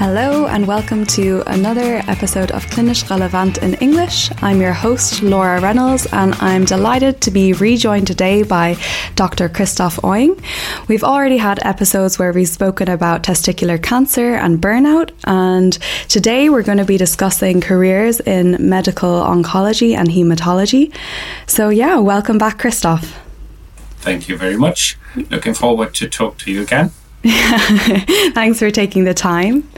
Hello, and welcome to another episode of Klinisch Relevant in English. I'm your host, Laura Reynolds, and I'm delighted to be rejoined today by Dr. Christoph Oing. We've already had episodes where we've spoken about testicular cancer and burnout, and today we're going to be discussing careers in medical oncology and hematology. So, yeah, welcome back, Christoph. Thank you very much. Looking forward to talk to you again. Thanks for taking the time.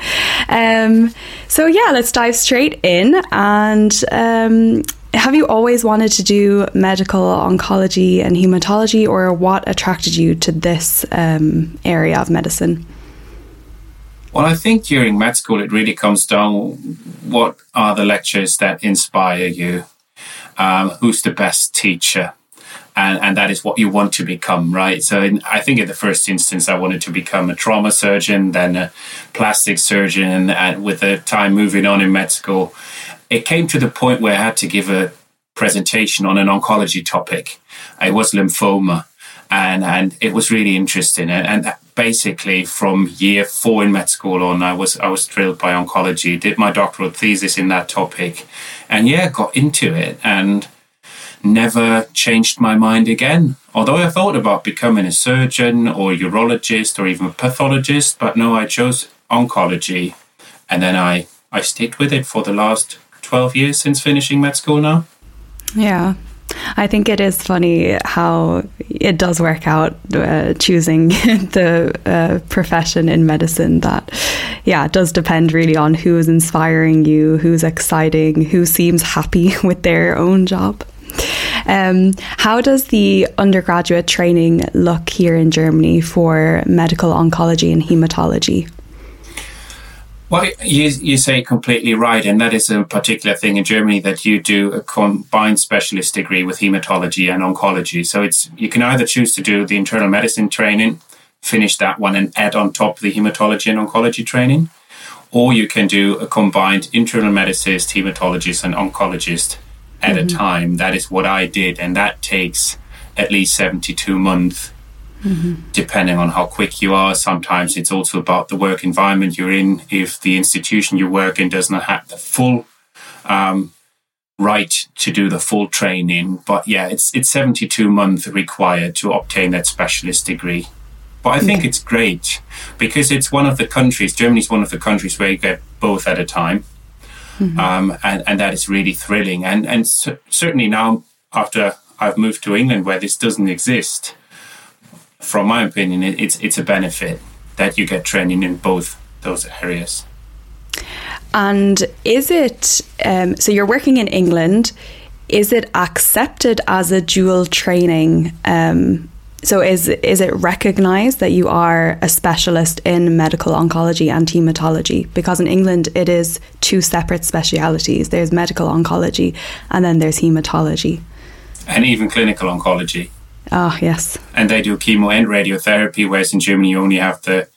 Um, so, yeah, let's dive straight in. And um, have you always wanted to do medical oncology and hematology, or what attracted you to this um, area of medicine? Well, I think during med school, it really comes down what are the lectures that inspire you? Um, who's the best teacher? And, and that is what you want to become, right? So in, I think in the first instance, I wanted to become a trauma surgeon, then a plastic surgeon, and with the time moving on in med school, it came to the point where I had to give a presentation on an oncology topic. It was lymphoma, and and it was really interesting. And, and basically, from year four in med school on, I was I was thrilled by oncology. Did my doctoral thesis in that topic, and yeah, got into it and never changed my mind again. Although I thought about becoming a surgeon or urologist or even a pathologist, but no, I chose oncology. And then I, I stayed with it for the last 12 years since finishing med school now. Yeah. I think it is funny how it does work out uh, choosing the uh, profession in medicine that, yeah, it does depend really on who is inspiring you, who's exciting, who seems happy with their own job. Um, how does the undergraduate training look here in Germany for medical oncology and hematology? Well, you, you say completely right, and that is a particular thing in Germany that you do a combined specialist degree with hematology and oncology. So it's you can either choose to do the internal medicine training, finish that one, and add on top the hematology and oncology training, or you can do a combined internal medicist, hematologist, and oncologist at mm-hmm. a time. That is what I did, and that takes at least 72 months, mm-hmm. depending on how quick you are. Sometimes it's also about the work environment you're in. If the institution you work in does not have the full um, right to do the full training, but yeah, it's it's 72 months required to obtain that specialist degree. But I think it's great because it's one of the countries, Germany's one of the countries where you get both at a time. Mm-hmm. Um, and, and that is really thrilling. And, and c- certainly now, after I've moved to England where this doesn't exist, from my opinion, it, it's, it's a benefit that you get training in both those areas. And is it, um, so you're working in England, is it accepted as a dual training um, so is is it recognized that you are a specialist in medical oncology and hematology? Because in England it is two separate specialities. There's medical oncology and then there's hematology. And even clinical oncology. Ah, oh, yes. And they do chemo and radiotherapy, whereas in Germany you only have the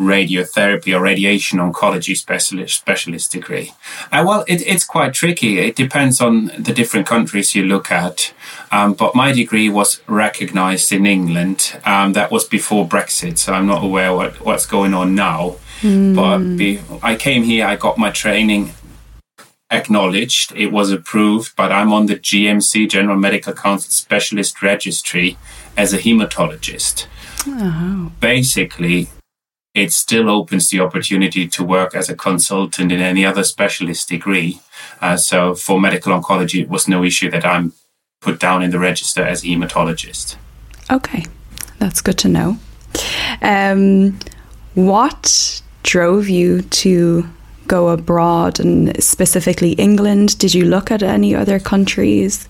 radiotherapy or radiation oncology specialist specialist degree. Uh, well, it, it's quite tricky. It depends on the different countries you look at. Um, but my degree was recognised in England. Um, that was before Brexit, so I'm not aware what, what's going on now. Mm. But be, I came here, I got my training acknowledged, it was approved, but I'm on the GMC General Medical Council Specialist Registry as a hematologist. Oh. Basically, it still opens the opportunity to work as a consultant in any other specialist degree. Uh, so for medical oncology, it was no issue that I'm put down in the register as a hematologist. Okay, that's good to know. Um, what drove you to go abroad and specifically England? Did you look at any other countries?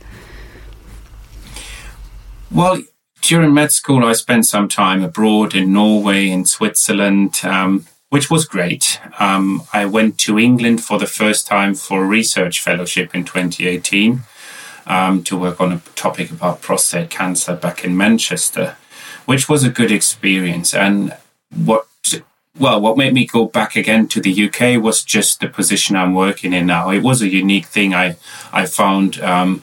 Well, during med school, I spent some time abroad in Norway, in Switzerland. Um, which was great. Um, I went to England for the first time for a research fellowship in 2018 um, to work on a topic about prostate cancer back in Manchester, which was a good experience. And what well, what made me go back again to the UK was just the position I'm working in now. It was a unique thing I I found um,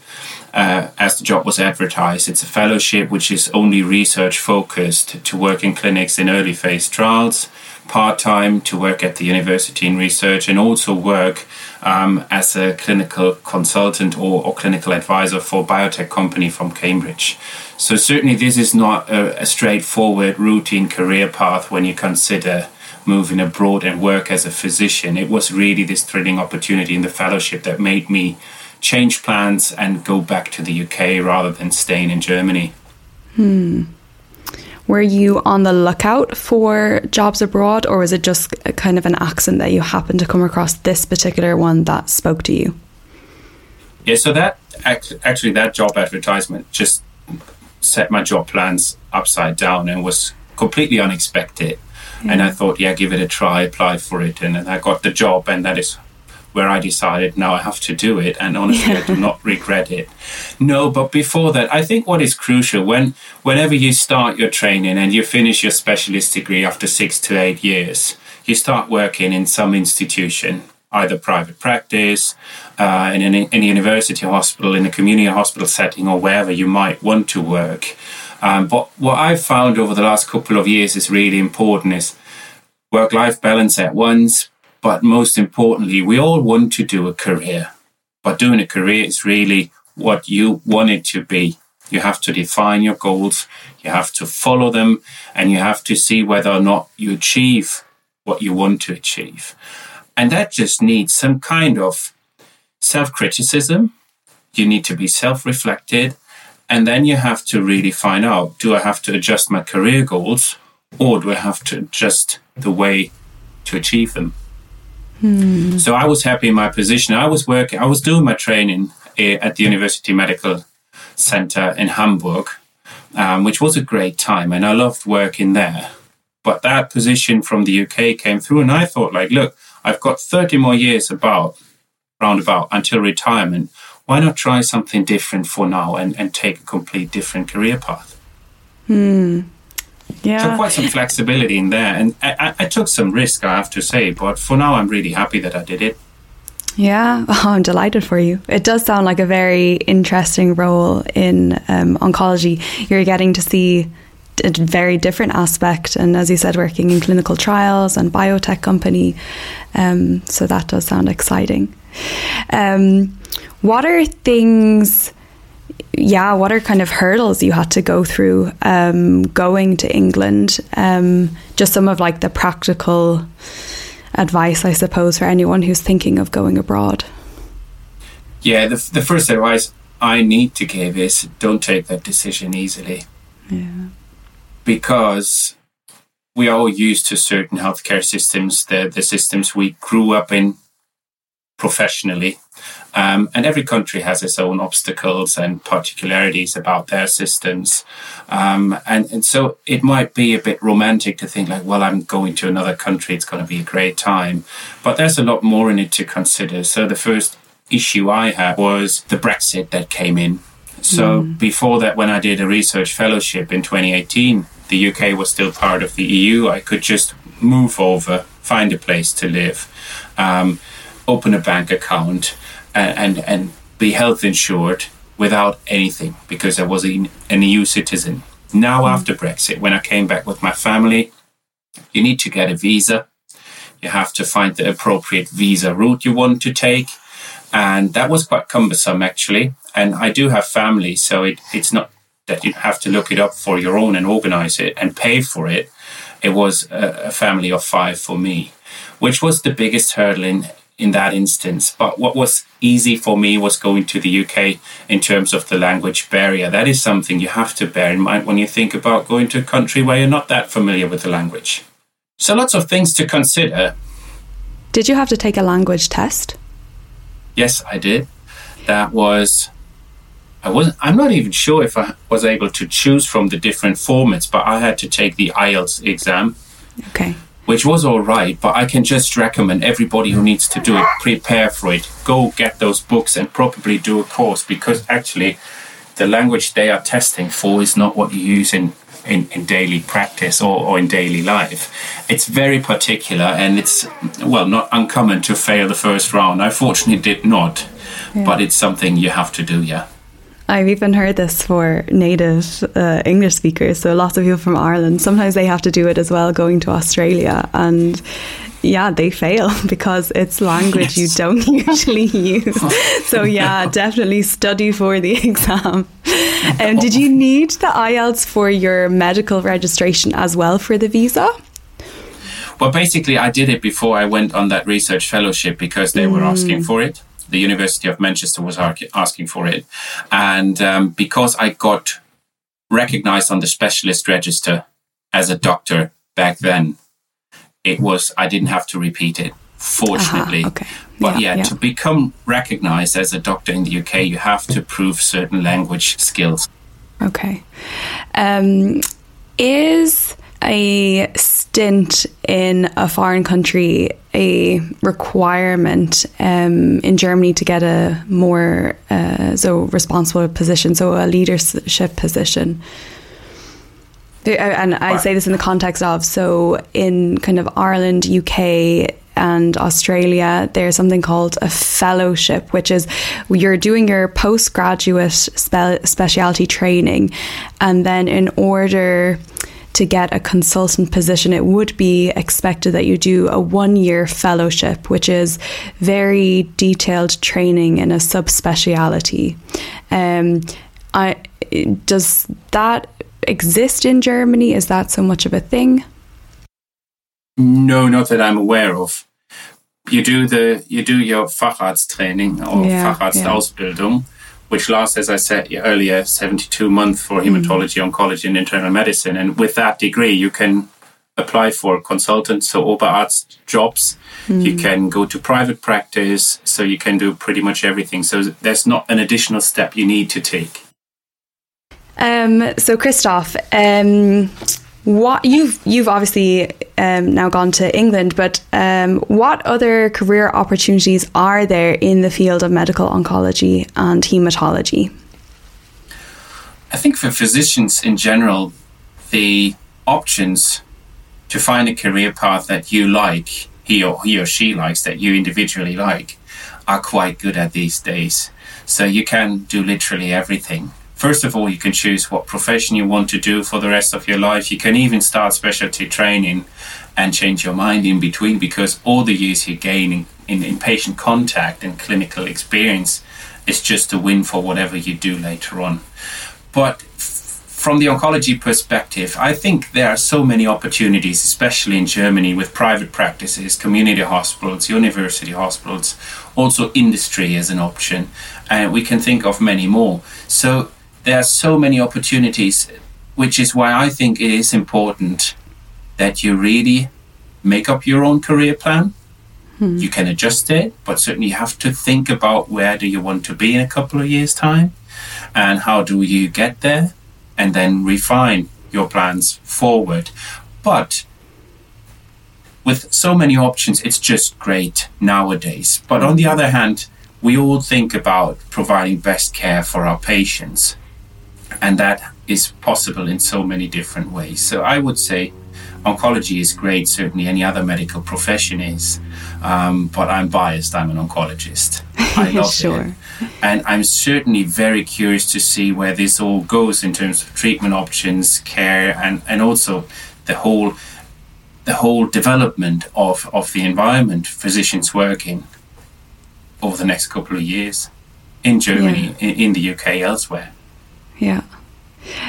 uh, as the job was advertised. It's a fellowship which is only research focused to work in clinics in early phase trials, part time to work at the university in research, and also work um, as a clinical consultant or, or, clinical advisor for a biotech company from Cambridge. So certainly this is not a, a straightforward routine career path when you consider moving abroad and work as a physician. It was really this thrilling opportunity in the fellowship that made me change plans and go back to the UK rather than staying in Germany. Hmm. Were you on the lookout for jobs abroad, or was it just kind of an accident that you happened to come across this particular one that spoke to you? Yeah, so that actually that job advertisement just set my job plans upside down and was completely unexpected. Yeah. And I thought, yeah, give it a try, apply for it, and I got the job, and that is where I decided now I have to do it, and honestly, yeah. I do not regret it. No, but before that, I think what is crucial when whenever you start your training and you finish your specialist degree after six to eight years, you start working in some institution, either private practice, uh, in, an, in a university hospital, in a community hospital setting, or wherever you might want to work. Um, but what I've found over the last couple of years is really important is work-life balance at once, but most importantly, we all want to do a career. But doing a career is really what you want it to be. You have to define your goals, you have to follow them, and you have to see whether or not you achieve what you want to achieve. And that just needs some kind of self criticism. You need to be self reflected. And then you have to really find out do I have to adjust my career goals or do I have to adjust the way to achieve them? Hmm. So I was happy in my position. I was working, I was doing my training eh, at the University Medical Center in Hamburg, um, which was a great time, and I loved working there. But that position from the UK came through, and I thought, like, look, I've got 30 more years about roundabout until retirement. Why not try something different for now and, and take a complete different career path? Hmm. Yeah. So quite some flexibility in there. And I, I, took some risk, I have to say, but for now I'm really happy that I did it. Yeah, oh, I'm delighted for you. It does sound like a very interesting role in um, oncology. You're getting to see a very different aspect, and as you said, working in clinical trials and biotech company. Um, so that does sound exciting. Um, what are things? Yeah, what are kind of hurdles you had to go through um, going to England? Um, just some of like the practical advice, I suppose, for anyone who's thinking of going abroad. Yeah, the, the first advice I need to give is don't take that decision easily. Yeah. Because we are all used to certain healthcare systems, the, the systems we grew up in professionally um, and every country has its own obstacles and particularities about their systems. Um, and, and so it might be a bit romantic to think like, well, I'm going to another country. It's going to be a great time. But there's a lot more in it to consider. So the first issue I had was the Brexit that came in. So mm. before that, when I did a research fellowship in 2018, the UK was still part of the EU. I could just move over, find a place to live, um, open a bank account, and, and, be health insured without anything because I was an EU citizen. Now, mm. after Brexit, when I came back with my family, you need to get a visa. You have to find the appropriate visa route you want to take. And that was quite cumbersome, actually. And I do have family, so it, it's not that you have to look it up for your own and organize it and pay for it. It was a, a family of five for me, which was the biggest hurdle in in that instance. But what was easy for me was going to the UK in terms of the language barrier. That is something you have to bear in mind when you think about going to a country where you're not that familiar with the language. So, lots of things to consider. Did you have to take a language test? Yes, I did. That was. I wasn't, I'm not even sure if I was able to choose from the different formats, but I had to take the IELTS exam. Okay. Which was all right, but I can just recommend everybody who needs to do it, prepare for it, go get those books and probably do a course because actually the language they are testing for is not what you use in, in, in daily practice or, or in daily life. It's very particular and it's, well, not uncommon to fail the first round. I fortunately did not, yeah. but it's something you have to do, yeah. I've even heard this for native uh, English speakers, so lots of people from Ireland. Sometimes they have to do it as well going to Australia, and yeah, they fail because it's language yes. you don't usually use. So yeah, definitely study for the exam. Um, did you need the IELTS for your medical registration as well for the visa? Well, basically, I did it before I went on that research fellowship because they mm. were asking for it the University of Manchester was asking for it. And um, because I got recognized on the specialist register as a doctor back then, it was, I didn't have to repeat it, fortunately. Uh-huh, okay. But yeah, yeah, to become recognized as a doctor in the UK, you have to prove certain language skills. Okay. Um, is a stint in a foreign country a requirement um, in Germany to get a more uh, so responsible position, so a leadership position. And I say this in the context of so in kind of Ireland, UK, and Australia, there's something called a fellowship, which is you're doing your postgraduate spe- specialty training, and then in order to get a consultant position, it would be expected that you do a one year fellowship, which is very detailed training in a subspeciality. Um, I, does that exist in Germany? Is that so much of a thing? No, not that I'm aware of. You do the you do your Facharzttraining or yeah, Facharztausbildung. Yeah which lasts, as I said earlier, 72 months for hmm. hematology, mm. oncology, and internal medicine. And with that degree, you can apply for consultants, so Oberarzt jobs. Mm. You can go to private practice, so you can do pretty much everything. So there's not an additional step you need to take. Um, so, Christoph, um, what you've you've obviously um, now gone to England, but um, what other career opportunities are there in the field of medical oncology and hematology? I think for physicians in general, the options to find a career path that you like, he or he or she likes, that you individually like, are quite good at these days. So you can do literally everything. First of all, you can choose what profession you want to do for the rest of your life. You can even start specialty training and change your mind in between because all the years you gain in, in, in patient contact and clinical experience is just a win for whatever you do later on. But from the oncology perspective, I think there are so many opportunities, especially in Germany, with private practices, community hospitals, university hospitals, also industry as an option, and we can think of many more. So there are so many opportunities, which is why I think it is important that you really make up your own career plan. Hmm. You can adjust it, but certainly you have to think about where do you want to be in a couple of years' time and how do you get there and then refine your plans forward. But with so many options, it's just great nowadays. But on the other hand, we all think about providing best care for our patients and that is possible in so many different ways. So I would say oncology is great, certainly any other medical profession is, um, but I'm biased. I'm an oncologist. I love sure. it. And I'm certainly very curious to see where this all goes in terms of treatment options, care, and, and also the whole the whole development of, of the environment physicians work in over the next couple of years in Germany, yeah. in, in the UK, elsewhere. Yeah.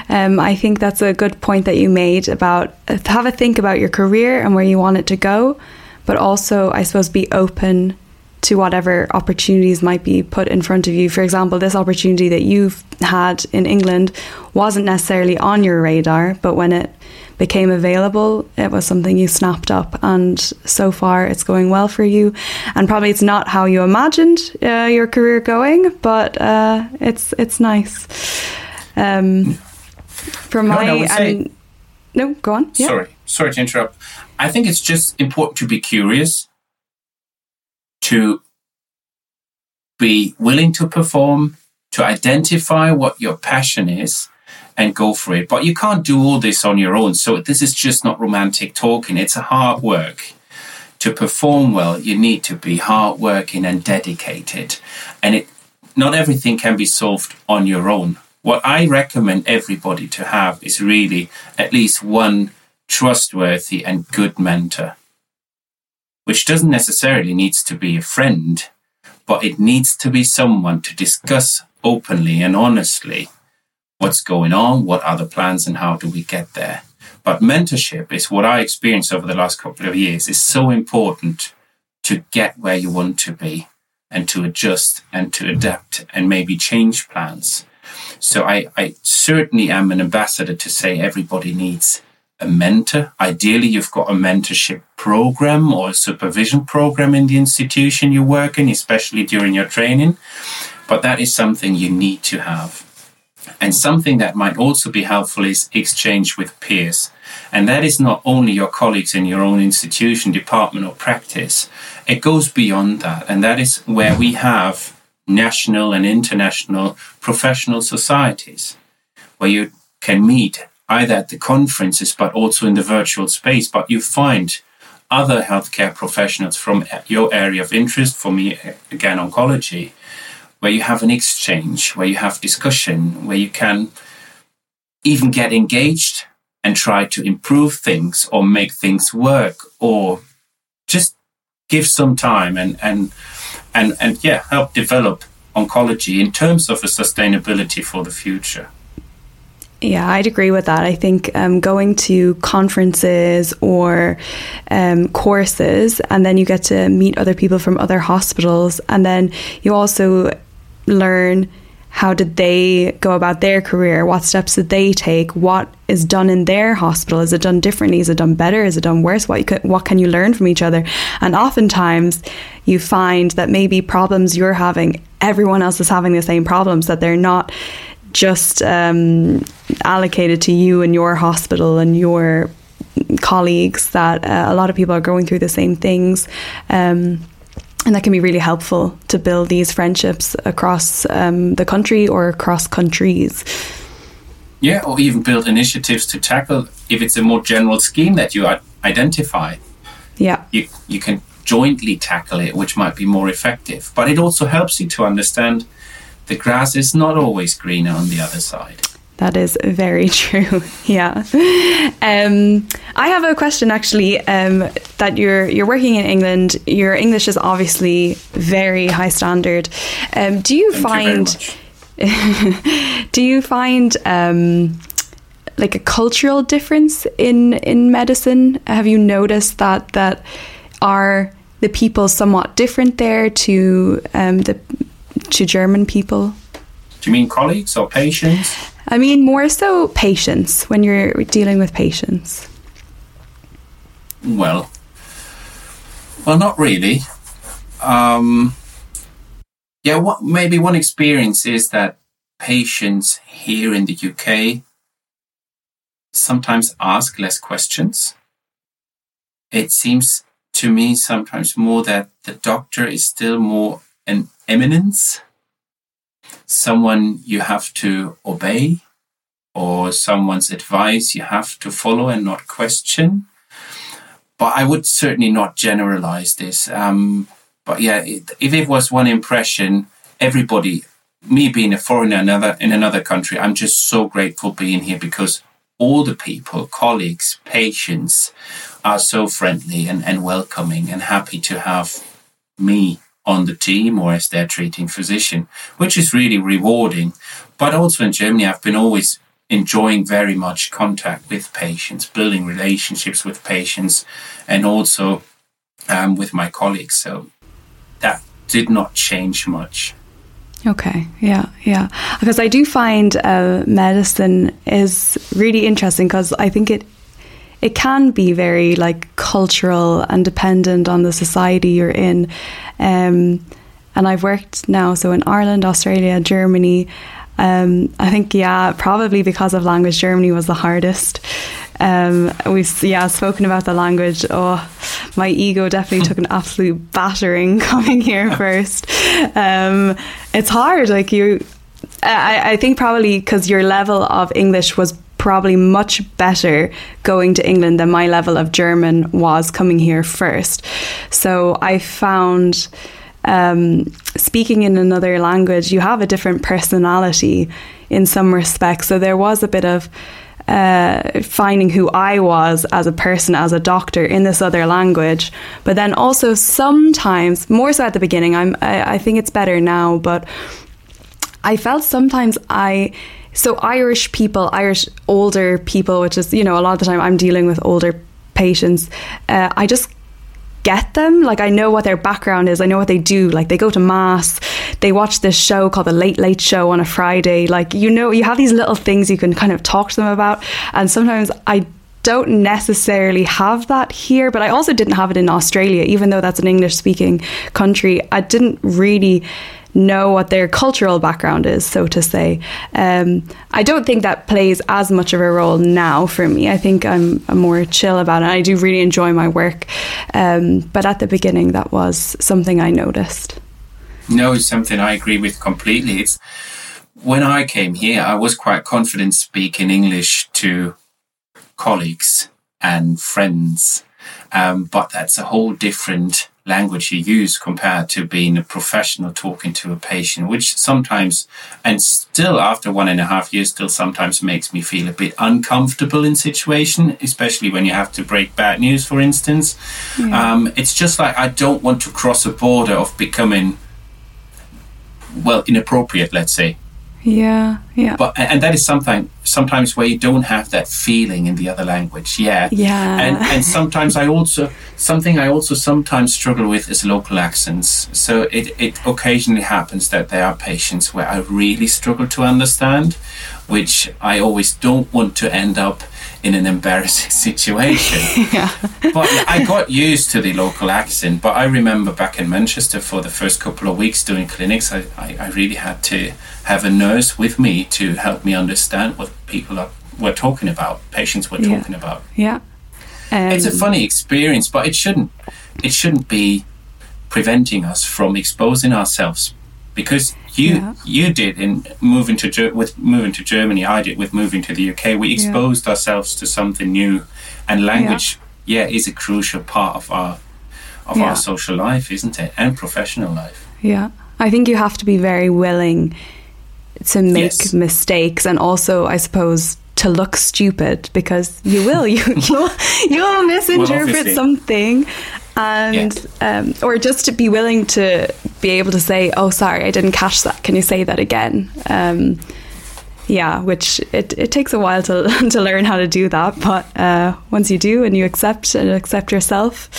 Um, I think that's a good point that you made about uh, have a think about your career and where you want it to go, but also, I suppose, be open to whatever opportunities might be put in front of you. For example, this opportunity that you've had in England wasn't necessarily on your radar, but when it became available, it was something you snapped up. And so far, it's going well for you. And probably it's not how you imagined uh, your career going, but uh, it's it's nice. Um, from no, my no, say, no, go on. Yeah. Sorry, sorry to interrupt. I think it's just important to be curious, to be willing to perform, to identify what your passion is and go for it. But you can't do all this on your own. So this is just not romantic talking. It's a hard work. To perform well, you need to be hardworking and dedicated. And it not everything can be solved on your own. What I recommend everybody to have is really at least one trustworthy and good mentor, which doesn't necessarily needs to be a friend, but it needs to be someone to discuss openly and honestly what's going on, what are the plans, and how do we get there. But mentorship is what I experienced over the last couple of years is so important to get where you want to be and to adjust and to adapt and maybe change plans. So I, I certainly am an ambassador to say everybody needs a mentor. Ideally, you've got a mentorship program or a supervision program in the institution you work in, especially during your training. But that is something you need to have. And something that might also be helpful is exchange with peers. And that is not only your colleagues in your own institution, department, or practice. It goes beyond that. And that is where we have national and international professional societies where you can meet either at the conferences but also in the virtual space. But you find other healthcare professionals from your area of interest, for me, again, oncology, where you have an exchange, where you have discussion, where you can even get engaged and try to improve things or make things work or just give some time and, and, and, and yeah, help develop oncology in terms of a sustainability for the future. Yeah, I'd agree with that. I think um, going to conferences or um, courses, and then you get to meet other people from other hospitals, and then you also learn how did they go about their career? What steps did they take? What is done in their hospital? Is it done differently? Is it done better? Is it done worse? What, can, what can you learn from each other? And oftentimes you find that maybe problems you're having, everyone else is having the same problems, that they're not just um, allocated to you and your hospital and your colleagues, that uh, a lot of people are going through the same things. Um, and that can be really helpful to build these friendships across um, the country or across countries. Yeah, or even build initiatives to tackle if it's a more general scheme that you identify. Yeah. You, you can jointly tackle it, which might be more effective. But it also helps you to understand the grass is not always greener on the other side. That is very true. yeah. Um, I have a question actually. Um, that you're you're working in England. Your English is obviously very high standard. Um, do you Thank find? You do you find? Um, like a cultural difference in in medicine have you noticed that that are the people somewhat different there to um, the to German people do you mean colleagues or patients I mean, more so patients when you're dealing with patients. Well, well, not really. Um, yeah, what maybe one experience is that patients here in the UK sometimes ask less questions. It seems to me sometimes more that the doctor is still more an eminence someone you have to obey or someone's advice you have to follow and not question. But I would certainly not generalize this. Um, but yeah, if it was one impression, everybody, me being a foreigner another, in another country, I'm just so grateful being here because all the people, colleagues, patients are so friendly and, and welcoming and happy to have me on the team or as their treating physician, which is really rewarding. But also in Germany, I've been always enjoying very much contact with patients, building relationships with patients, and also um, with my colleagues. So that did not change much. Okay, yeah, yeah. Because I do find uh, medicine is really interesting because I think it it can be very like cultural and dependent on the society you're in. Um, and I've worked now, so in Ireland, Australia, Germany. Um, I think, yeah, probably because of language, Germany was the hardest. Um, we've yeah spoken about the language. Oh, my ego definitely took an absolute battering coming here first. Um, it's hard. Like you, I, I think probably because your level of English was probably much better going to England than my level of German was coming here first. So I found um, speaking in another language, you have a different personality in some respects. So there was a bit of uh, finding who I was as a person, as a doctor in this other language. But then also sometimes, more so at the beginning, I'm, I, I think it's better now, but I felt sometimes I so Irish people, Irish older people, which is you know a lot of the time I'm dealing with older patients. Uh, I just get them. Like I know what their background is. I know what they do. Like they go to mass. They watch this show called the Late Late Show on a Friday. Like you know, you have these little things you can kind of talk to them about. And sometimes I don't necessarily have that here, but I also didn't have it in Australia, even though that's an English speaking country. I didn't really know what their cultural background is, so to say. Um, I don't think that plays as much of a role now for me. I think I'm, I'm more chill about it. I do really enjoy my work. Um, but at the beginning, that was something I noticed. No, it's something I agree with completely. It's when I came here, I was quite confident speaking English to colleagues and friends. Um, but that's a whole different language you use compared to being a professional talking to a patient, which sometimes, and still after one and a half years, still sometimes makes me feel a bit uncomfortable in situation, especially when you have to break bad news, for instance. Yeah. Um, it's just like I don't want to cross a border of becoming, well, inappropriate, let's say. Yeah, yeah. But and that is something sometimes where you don't have that feeling in the other language. Yeah, yeah. And and sometimes I also something I also sometimes struggle with is local accents. So it it occasionally happens that there are patients where I really struggle to understand, which I always don't want to end up in an embarrassing situation. yeah. But I got used to the local accent. But I remember back in Manchester for the first couple of weeks doing clinics, I, I, I really had to have a nurse with me to help me understand what people are, were talking about, patients were talking about. Yeah. Um, it's a um, funny experience, but it shouldn't it shouldn't be preventing us from exposing ourselves because you yeah. you did in moving to with moving to Germany. I did with moving to the UK. We exposed yeah. ourselves to something new, and language, yeah. yeah, is a crucial part of our of our social life, isn't it, and professional life. Yeah, I think you have to be very willing to make yes. mistakes, and also, I suppose, to look stupid because you will you you'll, you'll misinterpret well, something and yeah. um, or just to be willing to be able to say, "Oh, sorry, I didn't catch that. Can you say that again?" Um, yeah, which it, it takes a while to to learn how to do that, but uh, once you do and you accept and accept yourself,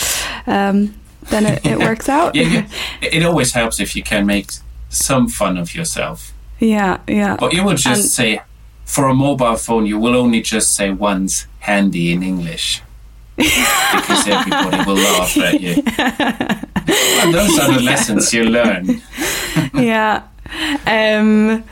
um, then it, it works out. yeah, it always helps if you can make some fun of yourself. Yeah, yeah. But you would just and, say, for a mobile phone, you will only just say once handy in English because everybody will laugh at you. and those are the lessons you learn. yeah. Um,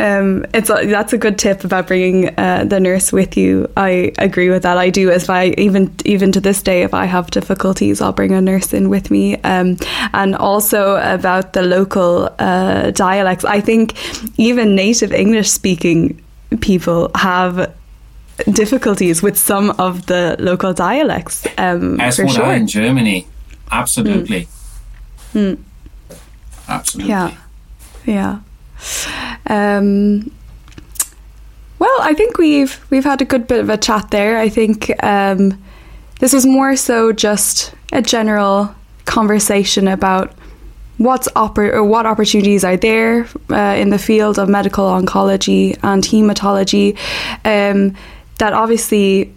um, it's a, that's a good tip about bringing uh, the nurse with you. I agree with that. I do. If I even even to this day, if I have difficulties, I'll bring a nurse in with me. Um, and also about the local uh, dialects. I think even native English speaking people have difficulties with some of the local dialects. Um, As for would sure. I in Germany. Absolutely. Mm. Absolutely. Yeah. Yeah. Um, well, I think we've we've had a good bit of a chat there. I think um, this was more so just a general conversation about what's oppor- or what opportunities are there uh, in the field of medical oncology and hematology. Um, that obviously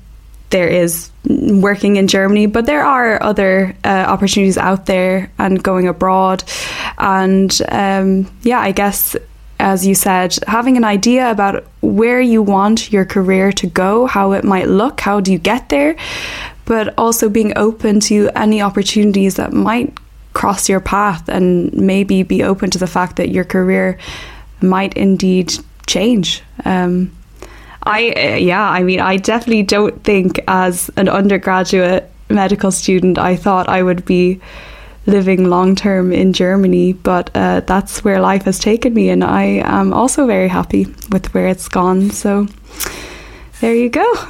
there is working in Germany, but there are other uh, opportunities out there and going abroad. And um, yeah, I guess as you said, having an idea about where you want your career to go, how it might look, how do you get there, but also being open to any opportunities that might cross your path and maybe be open to the fact that your career might indeed change. Um, I uh, yeah, I mean, I definitely don't think as an undergraduate medical student, I thought I would be living long term in Germany, but uh, that's where life has taken me, and I am also very happy with where it's gone. So there you go.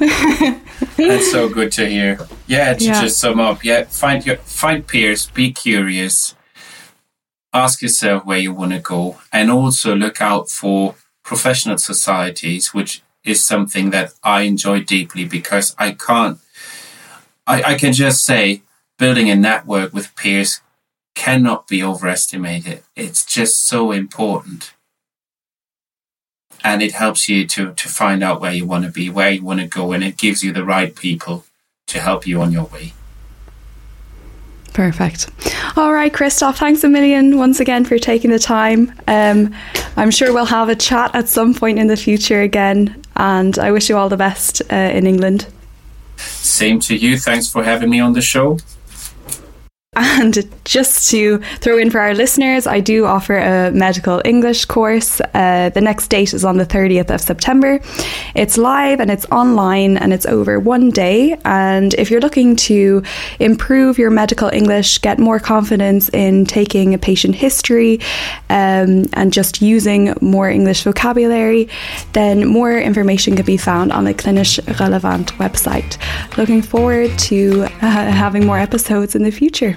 that's so good to hear. Yeah, to yeah. just sum up, yeah, find your find peers, be curious, ask yourself where you want to go, and also look out for professional societies, which is something that I enjoy deeply because I can't. I, I can just say building a network with peers cannot be overestimated. It's just so important. And it helps you to, to find out where you want to be, where you want to go, and it gives you the right people to help you on your way. Perfect. All right, Christoph, thanks a million once again for taking the time. Um, I'm sure we'll have a chat at some point in the future again, and I wish you all the best uh, in England. Same to you. Thanks for having me on the show. And just to throw in for our listeners, I do offer a medical English course. Uh, the next date is on the 30th of September. It's live and it's online and it's over one day. And if you're looking to improve your medical English, get more confidence in taking a patient history um, and just using more English vocabulary, then more information can be found on the Klinisch Relevant website. Looking forward to uh, having more episodes in the future.